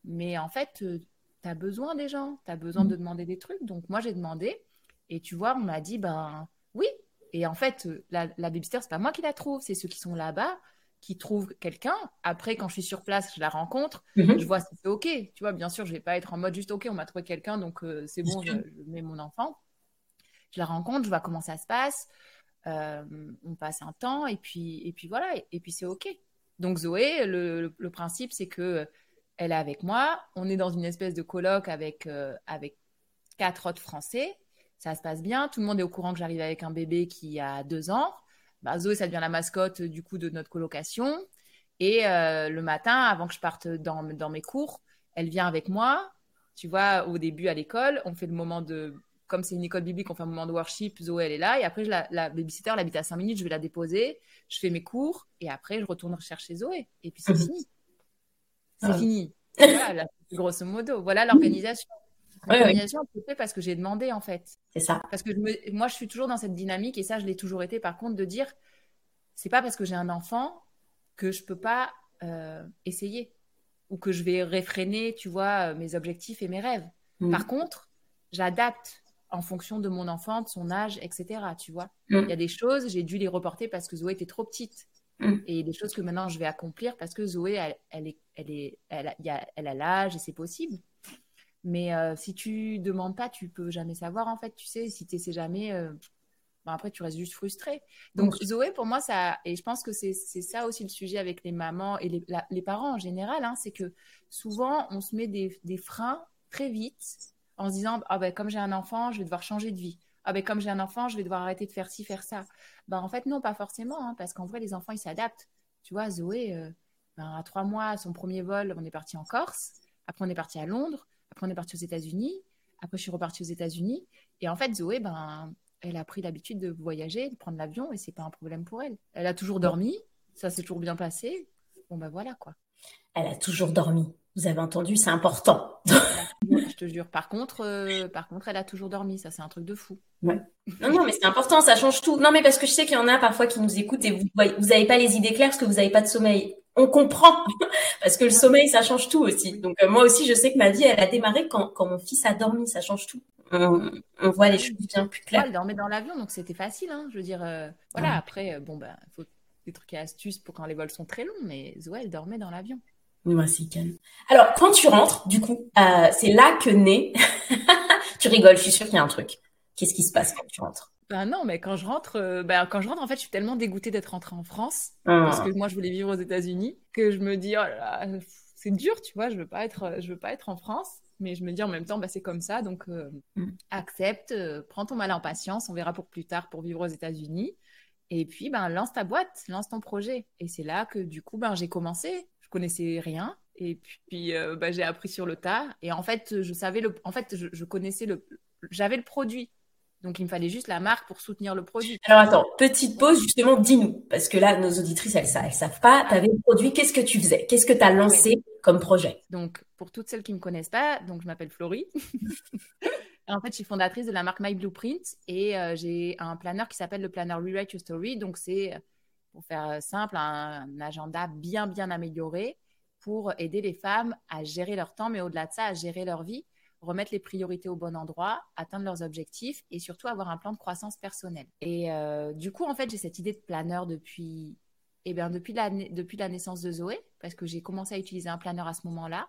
Mais en fait, euh, tu as besoin des gens, tu as besoin de mm. demander des trucs. Donc moi, j'ai demandé. Et tu vois, on m'a dit, ben oui. Et en fait, la, la babysitter, c'est pas moi qui la trouve, c'est ceux qui sont là-bas qui trouvent quelqu'un. Après, quand je suis sur place, je la rencontre, mm-hmm. je vois si c'est OK. Tu vois, bien sûr, je vais pas être en mode juste OK, on m'a trouvé quelqu'un, donc euh, c'est bon, je, mets mon enfant. Je la rencontre, je vois comment ça se passe. Euh, on passe un temps et puis, et puis voilà, et, puis c'est OK. Donc Zoé, le, le principe, c'est que elle est avec moi. On est dans une espèce de colloque avec, euh, avec quatre autres Français. Ça se passe bien. Tout le monde est au courant que j'arrive avec un bébé qui a deux ans. Bah, Zoé, ça devient la mascotte du coup de notre colocation. Et euh, le matin, avant que je parte dans, dans mes cours, elle vient avec moi. Tu vois, au début à l'école, on fait le moment de comme c'est une école biblique, on fait un moment de worship, Zoé, elle est là. Et après, je la, la babysitter, elle habite à 5 minutes, je vais la déposer, je fais mes cours, et après, je retourne chercher Zoé. Et puis, c'est fini. C'est ah. fini. Voilà, grosso modo. Voilà l'organisation. L'organisation, oui, parce que j'ai demandé, en fait.
C'est ça.
Parce que moi, je suis toujours dans cette dynamique, et ça, je l'ai toujours été, par contre, de dire, c'est pas parce que j'ai un enfant que je peux pas euh, essayer ou que je vais réfréner, tu vois, mes objectifs et mes rêves. Mhm. Par contre, j'adapte en fonction de mon enfant, de son âge, etc. Tu vois, mm. il y a des choses, j'ai dû les reporter parce que Zoé était trop petite. Mm. Et des choses que maintenant je vais accomplir parce que Zoé, elle, elle est, elle est, elle a, elle a l'âge et c'est possible. Mais euh, si tu demandes pas, tu peux jamais savoir en fait. Tu sais, si tu sais jamais, euh, ben après tu restes juste frustré. Donc Zoé, pour moi, ça, et je pense que c'est ça aussi le sujet avec les mamans et les, les parents en général, hein, c'est que souvent on se met des, des freins très vite en se disant ah ben comme j'ai un enfant, je vais devoir changer de vie. Ah ben comme j'ai un enfant, je vais devoir arrêter de faire ci, faire ça. Ben en fait non, pas forcément, hein, parce qu'en vrai les enfants ils s'adaptent. Tu vois, Zoé, euh, ben, à trois mois, son premier vol, on est parti en Corse. Après on est parti à Londres. Après on est parti aux États-Unis. Après je suis repartie aux États-Unis. Et en fait Zoé, ben elle a pris l'habitude de voyager, de prendre l'avion, et c'est pas un problème pour elle. Elle a toujours dormi, ça s'est toujours bien passé. Bon ben voilà quoi.
Elle a toujours dormi. Vous avez entendu, c'est important.
je te jure. Par contre, euh, par contre, elle a toujours dormi. Ça, c'est un truc de fou.
Non, non, mais c'est important. Ça change tout. Non, mais parce que je sais qu'il y en a parfois qui nous écoutent et vous vous n'avez pas les idées claires parce que vous n'avez pas de sommeil. On comprend <laughs> parce que le sommeil, ça change tout aussi. Donc euh, moi aussi, je sais que ma vie, elle a démarré quand, quand mon fils a dormi. Ça change tout. On, voit les choses bien plus claires.
elle dormait dans l'avion, donc c'était facile. Hein. Je veux dire, euh, voilà. Après, bon ben, il faut des trucs et astuces pour quand les vols sont très longs, mais Zoé, elle dormait dans l'avion.
Moi, c'est calme. Alors, quand tu rentres, du coup, euh, c'est là que naît. <laughs> tu rigoles, je suis sûre qu'il y a un truc. Qu'est-ce qui se passe quand tu rentres?
Ben non, mais quand je rentre, euh, ben, quand je rentre, en fait, je suis tellement dégoûtée d'être rentrée en France parce ah. que moi, je voulais vivre aux États-Unis que je me dis, oh là, c'est dur, tu vois, je veux pas être, je veux pas être en France. Mais je me dis en même temps, bah, c'est comme ça, donc euh, mm. accepte, prends ton mal en patience, on verra pour plus tard pour vivre aux États-Unis. Et puis, ben, lance ta boîte, lance ton projet. Et c'est là que, du coup, ben, j'ai commencé connaissais rien. Et puis, euh, bah, j'ai appris sur le tas. Et en fait, je savais le, en fait, je, connaissais le, j'avais le produit. Donc, il me fallait juste la marque pour soutenir le produit.
Alors, attends, petite pause, justement, dis-nous. Parce que là, nos auditrices, elles, elles savent pas. Tu avais le produit. Qu'est-ce que tu faisais? Qu'est-ce que tu as lancé comme projet?
Donc, pour toutes celles qui me connaissent pas, donc je m'appelle Florie. <laughs> en fait, je suis fondatrice de la marque My Blueprint et euh, j'ai un planeur qui s'appelle le planeur Rewrite Your Story. Donc, c'est pour faire euh, simple, un, agenda bien, bien amélioré pour aider les femmes à gérer leur temps, mais au-delà de ça, à gérer leur vie, remettre les priorités au bon endroit, atteindre leurs objectifs et surtout avoir un plan de croissance personnelle. Et euh, du coup, en fait, j'ai cette idée de planeur depuis, eh bien, depuis, la, depuis la naissance de Zoé, parce que j'ai commencé à utiliser un planeur à ce moment-là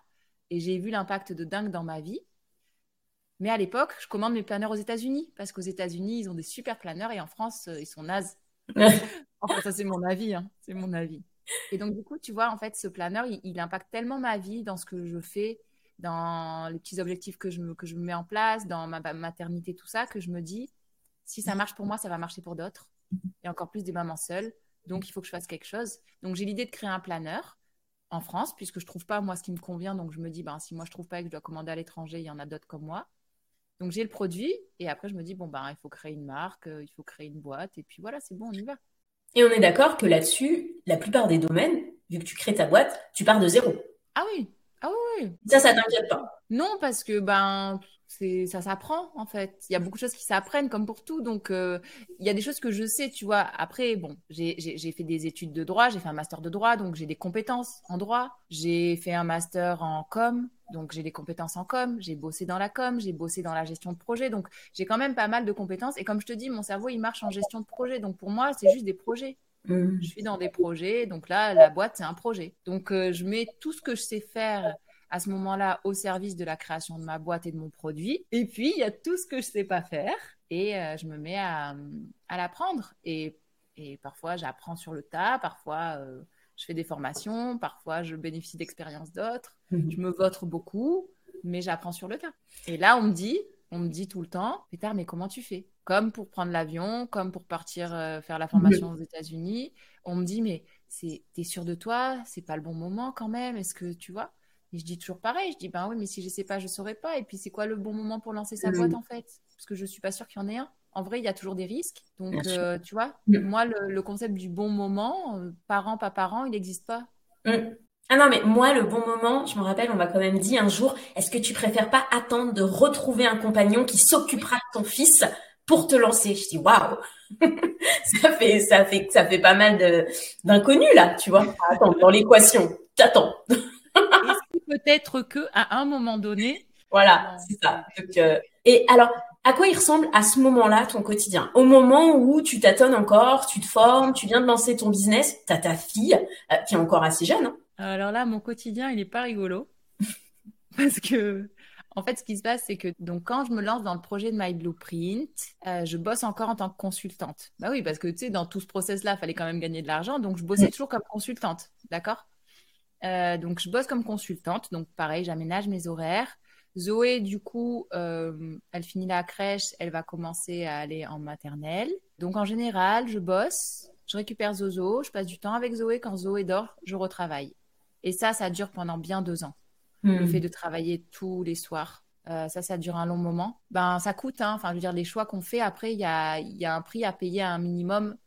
et j'ai vu l'impact de dingue dans ma vie. Mais à l'époque, je commande mes planeurs aux États-Unis parce qu'aux États-Unis, ils ont des super planeurs et en France, euh, ils sont nazes. <laughs> enfin, ça, c'est mon avis. Hein. C'est mon avis. Et donc, du coup, tu vois, en fait, ce planeur, il, impacte tellement ma vie dans ce que je fais, dans les petits objectifs que je me, que je me mets en place, dans ma, maternité, tout ça, que je me dis, si ça marche pour moi, ça va marcher pour d'autres. Et encore plus des mamans seules. Donc, il faut que je fasse quelque chose. Donc, j'ai l'idée de créer un planeur en France, puisque je trouve pas, moi, ce qui me convient. Donc, je me dis, ben, si moi, je trouve pas et que je dois commander à l'étranger, il y en a d'autres comme moi. Donc j'ai le produit et après je me dis bon ben il faut créer une marque, euh, il faut créer une boîte et puis voilà c'est bon on y va.
Et on est d'accord que là-dessus, la plupart des domaines, vu que tu crées ta boîte, tu pars de zéro.
Ah oui, ah oui.
Ça, ça t'inquiète pas.
Non parce que ben ça s'apprend en fait. Il y a beaucoup de choses qui s'apprennent comme pour tout. Donc euh, il y a des choses que je sais, tu vois. Après bon, j'ai fait des études de droit, j'ai fait un master de droit, donc j'ai des compétences en droit. J'ai fait un master en com, donc j'ai des compétences en com, j'ai bossé dans la com, j'ai bossé dans la gestion de projet, donc j'ai quand même pas mal de compétences. Et comme je te dis, mon cerveau il marche en gestion de projet, donc pour moi c'est juste des projets. Mmh. Je suis dans des projets, donc là la boîte c'est un projet. Donc euh, je mets tout ce que je sais faire à ce moment-là au service de la création de ma boîte et de mon produit. Et puis il y a tout ce que je sais pas faire et euh, je me mets à, à l'apprendre. Et, et parfois j'apprends sur le tas, parfois euh, je fais des formations, parfois je bénéficie d'expériences d'autres, mhm. je me vote beaucoup, mais j'apprends sur le tas. Et là, on me dit, on me dit tout le temps, Pétard, mais comment tu fais? Comme pour prendre l'avion, comme pour partir euh, faire la formation aux États-Unis, on me dit, mais c'est, t'es sûr de toi? C'est pas le bon moment quand même Est-ce que tu vois? Et je dis toujours pareil, je dis ben oui, mais si je sais pas, je saurais pas. Et puis c'est quoi le bon moment pour lancer sa boîte en fait? Parce que je suis pas sûre qu'il y en ait un. En vrai, il y a toujours des risques. Donc, euh, tu vois, mm. moi, le, concept du bon moment, euh, parent, pas parent, il n'existe pas.
Mm. Ah non, mais moi, le bon moment, je me rappelle, on m'a quand même dit un jour, est-ce que tu préfères pas attendre de retrouver un compagnon qui s'occupera de ton fils pour te lancer? Je dis, waouh <laughs> ça fait, ça fait, ça fait pas mal d'inconnus là, tu vois. Attends, dans l'équation, t'attends.
Peut-être que à un moment donné.
Voilà, c'est ça. Euh, et alors, à quoi il ressemble à ce moment-là ton quotidien? Au moment où tu tâtonnes encore, tu te formes, tu viens de lancer ton business, tu as ta fille euh, qui est encore assez jeune. Hein
alors là, mon quotidien, il n'est pas rigolo. <laughs> Parce que, en fait, ce qui se passe, c'est que donc quand je me lance dans le projet de My Blueprint, euh, je bosse encore en tant que consultante. Bah oui, parce que tu sais, dans tout ce process-là, il fallait quand même gagner de l'argent. Donc, je bossais toujours comme consultante. D'accord? Euh, donc, je bosse comme consultante. Donc, pareil, j'aménage mes horaires. Zoé, du coup, euh, elle finit la crèche, elle va commencer à aller en maternelle. Donc, en général, je bosse, je récupère Zozo, je passe du temps avec Zoé. Quand Zoé dort, je retravaille. Et ça, ça dure pendant bien deux ans. Le hmm. fait de travailler tous les soirs. Euh, ça, ça dure un long moment. Ben, ça coûte. Hein. Enfin, je veux dire, les choix qu'on fait, après, il y a, y a, un prix à payer à un minimum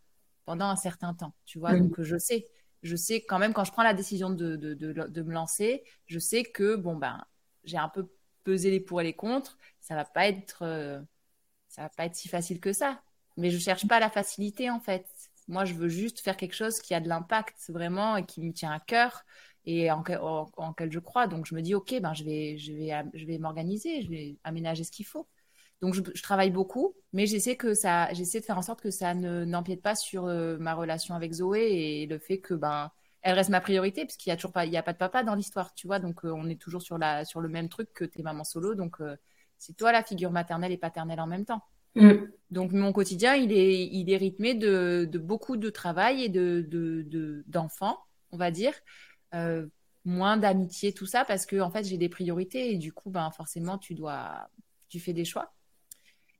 pendant un certain temps. Tu vois, hmm. donc je sais je sais quand même, quand je prends la décision de, de, me lancer, je sais que, bon, ben, j'ai un peu pesé les pour et les contre. Ça va pas être, euh, ça va pas être si facile que ça. Mais je cherche pas la facilité, en fait. Moi, je veux juste faire quelque chose qui a de l'impact, vraiment, et qui me tient à cœur et en, en, en, quel je crois. Donc, je me dis, OK, ben, je vais, je vais, je vais m'organiser, je vais aménager ce qu'il faut. Donc je, travaille beaucoup, mais j'essaie que ça, j'essaie de faire en sorte que ça ne n'empiète pas sur euh, ma relation avec Zoé et le fait que ben elle reste ma priorité parce qu'il y a toujours pas, il y a pas de papa dans l'histoire, tu vois. Donc euh, on est toujours sur la sur le même truc que tes mamans solo. Donc euh, c'est toi la figure maternelle et paternelle en même temps. Mm. Donc mon quotidien il est il est rythmé de, de beaucoup de travail et de d'enfants, on va dire. moins d'amitié, tout ça, parce que en fait j'ai des priorités et du coup ben forcément tu dois tu fais des choix.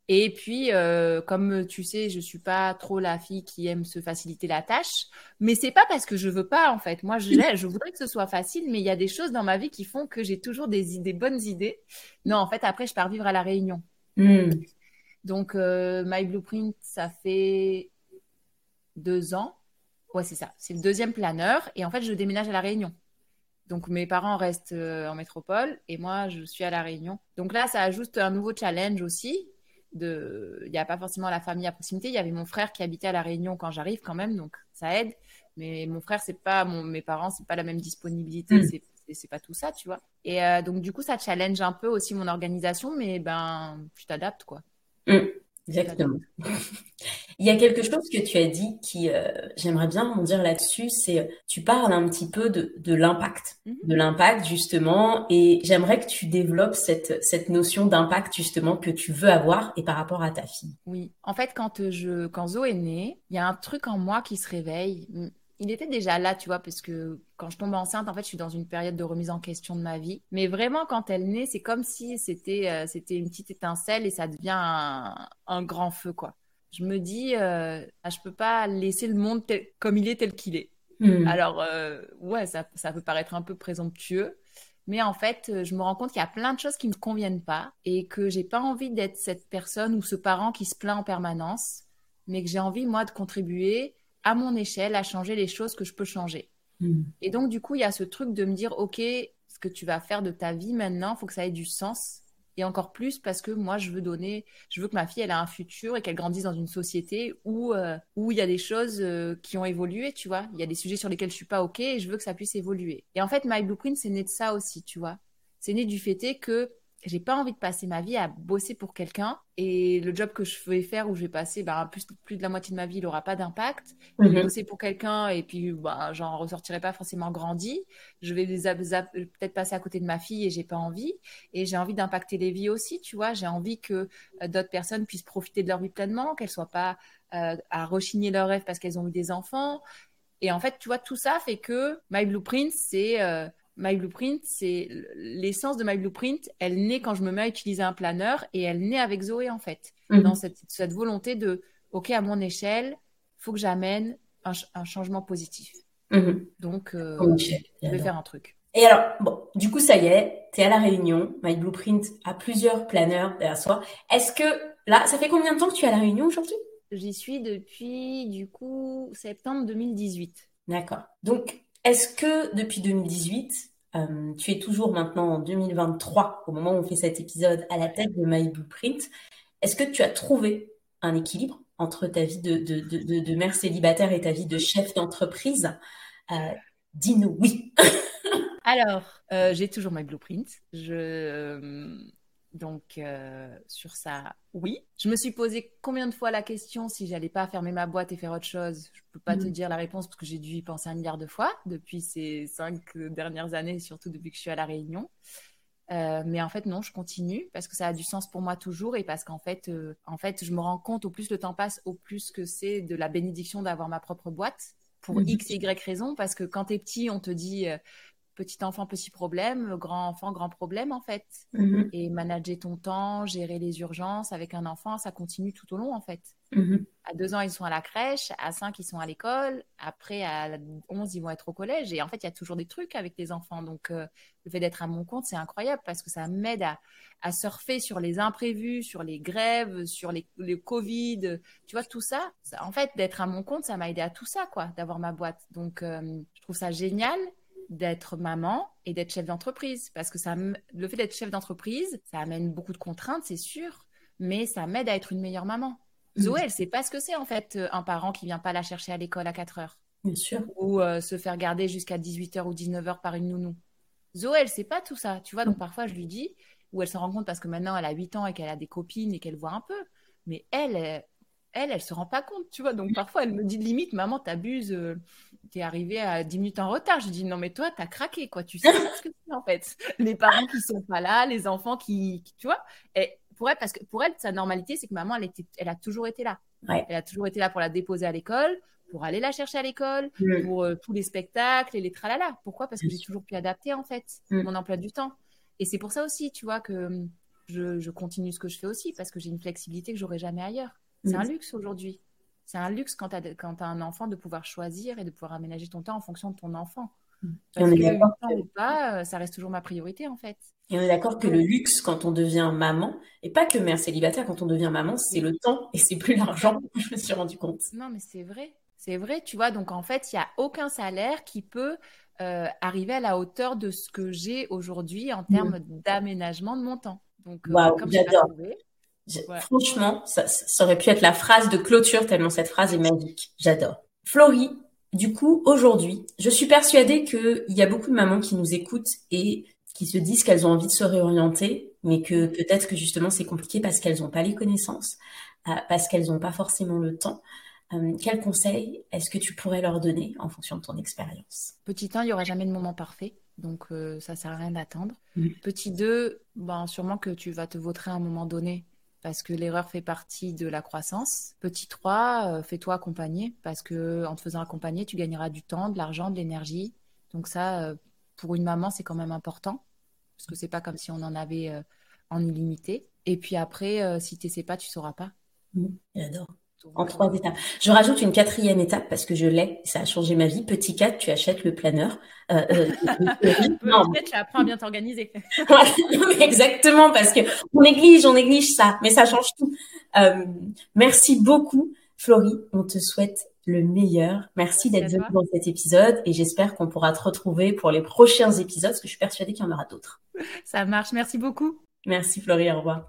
Et puis, euh, comme tu sais, je suis pas trop la fille qui aime se faciliter la tâche, mais c'est pas parce que je veux pas en fait. Moi, je, je voudrais que ce soit facile, mais il y a des choses dans ma vie qui font que j'ai toujours des idées, bonnes idées. Non, en fait, après, je pars vivre à la Réunion. Hmm. Donc, euh, My Blueprint, ça fait deux ans. Ouais, c'est ça. C'est le deuxième planeur, et en fait, je déménage à la Réunion. Donc mes parents restent euh, en métropole et moi je suis à la Réunion. Donc là ça ajoute un nouveau challenge aussi il n'y a pas forcément la famille à proximité. Il y avait mon frère qui habitait à la Réunion quand j'arrive quand même, donc ça aide. Mais mon frère, c'est pas mon, mes parents, c'est pas la même disponibilité, mm. c'est pas tout ça, tu vois. Et euh, donc du coup, ça challenge un peu aussi mon organisation, mais ben, tu t'adaptes quoi.
Mm. Exactement. <laughs> Il y a quelque chose que tu as dit qui, euh, j'aimerais bien m'en dire là-dessus, c'est euh, tu parles un petit peu de, de l'impact, mhm. de l'impact justement, et j'aimerais que tu développes cette, cette notion d'impact justement que tu veux avoir et par rapport à ta fille.
Oui, en fait, quand, je, quand Zo est née, il y a un truc en moi qui se réveille il était déjà là, tu vois, parce que quand je tombe enceinte, en fait, je suis dans une période de remise en question de ma vie. Mais vraiment, quand elle naît, c'est comme si c'était euh, c'était une petite étincelle et ça devient un, grand feu, quoi. Je me dis, euh, ah, je peux pas laisser le monde comme il est, tel qu'il est. Hmm. Alors, euh, ouais, ça, ça peut paraître un peu présomptueux. Mais en fait, je me rends compte qu'il y a plein de choses qui me conviennent pas et que j'ai pas envie d'être cette personne ou ce parent qui se plaint en permanence, mais que j'ai envie, moi, de contribuer à mon échelle à changer les choses que je peux changer. Hmm. Et donc, du coup, il y a ce truc de me dire, OK, ce que tu vas faire de ta vie maintenant, il faut que ça ait du sens. Et encore plus parce que moi, je veux donner, je veux que ma fille, elle a un futur et qu'elle grandisse dans une société où euh, où il y a des choses euh, qui ont évolué, tu vois. Il y a des sujets sur lesquels je suis pas OK et je veux que ça puisse évoluer. Et en fait, My Blueprint, c'est né de ça aussi, tu vois. C'est né du fait que j'ai pas envie de passer ma vie à bosser pour quelqu'un et le job que je vais faire où je vais passer bah, plus, plus de la moitié de ma vie, il n'aura pas d'impact. Je vais mhm. bosser pour quelqu'un et puis bah, j'en ressortirai pas forcément grandi. Je vais peut-être passer à côté de ma fille et j'ai pas envie. Et j'ai envie d'impacter les vies aussi, tu vois. J'ai envie que euh, d'autres personnes puissent profiter de leur vie pleinement, qu'elles soient pas euh, à rechigner leurs rêves parce qu'elles ont eu des enfants. Et en fait, tu vois, tout ça fait que My Blueprint, c'est euh, My Blueprint, c'est l'essence de My Blueprint. Elle naît quand je me mets à utiliser un planeur et elle naît avec Zoé en fait. Mhm. Dans cette, cette, volonté de, ok, à mon échelle, faut que j'amène un, changement positif. Mhm. Donc, euh, je vais faire un truc.
Et alors, bon, du coup, ça y est, tu es à la Réunion. My Blueprint a plusieurs planeurs derrière soi. Est-ce que là, ça fait combien de temps que tu es à la Réunion aujourd'hui?
J'y suis depuis, du coup, septembre 2018.
D'accord. Donc, est-ce que depuis 2018, euh, tu es toujours maintenant en 2023, au moment où on fait cet épisode, à la tête de My Blueprint, est-ce que tu as trouvé un équilibre entre ta vie de, mère célibataire et ta vie de chef d'entreprise? Euh, Dis-nous oui. <laughs>
Alors, euh, j'ai toujours My Blueprint. Je donc euh, sur ça, oui. Je me suis posé combien de fois la question si j'allais pas fermer ma boîte et faire autre chose? Je peux pas te mm. dire la réponse parce que j'ai dû y penser un milliard de fois depuis ces cinq dernières années, surtout depuis que je suis à la Réunion. Euh, mais en fait non, je continue parce que ça a du sens pour moi toujours et parce qu'en fait, euh, en fait, je me rends compte au plus le temps passe, au plus que c'est de la bénédiction d'avoir ma propre boîte pour mm. x et y raison parce que quand tu es petit, on te dit petit enfant, petit problème, grand enfant, grand problème en fait. Mhm. Et manager ton temps, gérer les urgences avec un enfant, ça continue tout au long en fait. Mhm. À deux ans, ils sont à la crèche, à cinq, ils sont à l'école, après à onze, ils vont être au collège. Et en fait, il y a toujours des trucs avec les enfants. Donc, euh, le fait d'être à mon compte, c'est incroyable parce que ça m'aide à, surfer sur les imprévus, sur les grèves, sur les, Covid, tu vois, tout ça. en fait, d'être à mon compte, ça m'a aidé à tout ça, quoi, d'avoir ma boîte. Donc, euh, je trouve ça génial d'être maman et d'être chef d'entreprise. Parce que ça, le fait d'être chef d'entreprise, ça amène beaucoup de contraintes, c'est sûr, mais ça m'aide à être une meilleure maman. Mm. Zoé, elle sait pas ce que c'est en fait un parent qui vient pas la chercher à l'école à 4 heures.
Bien sûr.
Ou euh, se faire garder jusqu'à 18h ou 19h par une nounou. Zoé, elle sait pas tout ça, tu vois. Donc parfois, je lui dis, ou elle se rend compte parce que maintenant elle a 8 ans et qu'elle a des copines et qu'elle voit un peu. Mais elle, elle, elle se rend pas compte, tu vois. Donc parfois, elle me dit limite, maman, t'abuses, euh, t'es arrivée à 10 minutes en retard. Je dis, non, mais toi, t'as craqué, quoi. Tu sais ce que c'est, en fait. Les parents qui sont pas là, les enfants qui, tu vois. Et pour elle, parce que pour elle, sa normalité, c'est que maman, elle, était, elle a toujours été là. Elle a toujours été là pour la déposer à l'école, pour aller la chercher à l'école, mm. pour euh, tous les spectacles et les tralala. Pourquoi? Parce que j'ai toujours pu adapter, en fait, mm. mon emploi du temps. Et c'est pour ça aussi, tu vois, que hum, je, je continue ce que je fais aussi, parce que j'ai une flexibilité que j'aurais jamais ailleurs. C'est un luxe aujourd'hui. C'est un luxe quand tu as, un enfant de pouvoir choisir et de pouvoir aménager ton temps en fonction de ton enfant. Parce que ou pas, euh, ça reste toujours ma priorité en fait.
Et on est d'accord que le luxe quand on devient maman, et pas que mère célibataire, quand on devient maman, c'est le temps et c'est plus l'argent. <laughs> Je me suis rendu compte.
Non, mais c'est vrai. C'est vrai, tu vois. Donc en fait, il n'y a aucun salaire qui peut euh, arriver à la hauteur de ce que j'ai aujourd'hui en termes d'aménagement de mon temps.
Donc, euh, comme j'adore. Franchement, ça, aurait pu être la phrase de clôture tellement cette phrase est magique. J'adore. Florie, du coup, aujourd'hui, je suis persuadée qu'il y a beaucoup de mamans qui nous écoutent et qui se disent qu'elles ont envie de se réorienter, mais que peut-être que justement c'est compliqué parce qu'elles n'ont pas les connaissances, euh, parce qu'elles n'ont pas forcément le temps. Euh, quel conseil est-ce que tu pourrais leur donner en fonction de ton expérience?
Petit 1, il n'y aura jamais de moment parfait. Donc, euh, ça sert à rien d'attendre. Mm. Petit 2, ben, sûrement que tu vas te vautrer à un moment donné parce que l'erreur fait partie de la croissance. Petit 3, euh, fais-toi accompagner parce que en te faisant accompagner, tu gagneras du temps, de l'argent, de l'énergie. Donc ça, euh, pour une maman, c'est quand même important parce que c'est pas comme si on en avait euh, en illimité. Et puis après, si tu sais pas, tu sauras pas.
Mmh, j'adore en trois étapes. Je rajoute une quatrième étape parce que je l'ai, ça a changé ma vie. Petit 4, tu achètes le planeur.
Euh, euh, <laughs> non. Peut-être apprends à bien t'organiser. <laughs>
exactement, parce que on néglige, on néglige ça, mais ça change tout. Euh, merci beaucoup, Florie. On te souhaite le meilleur. Merci d'être venue dans cet épisode et j'espère qu'on pourra te retrouver pour les prochains épisodes parce que je suis persuadée qu'il y en aura d'autres.
Ça marche. Merci beaucoup.
Merci, Florie. Au revoir.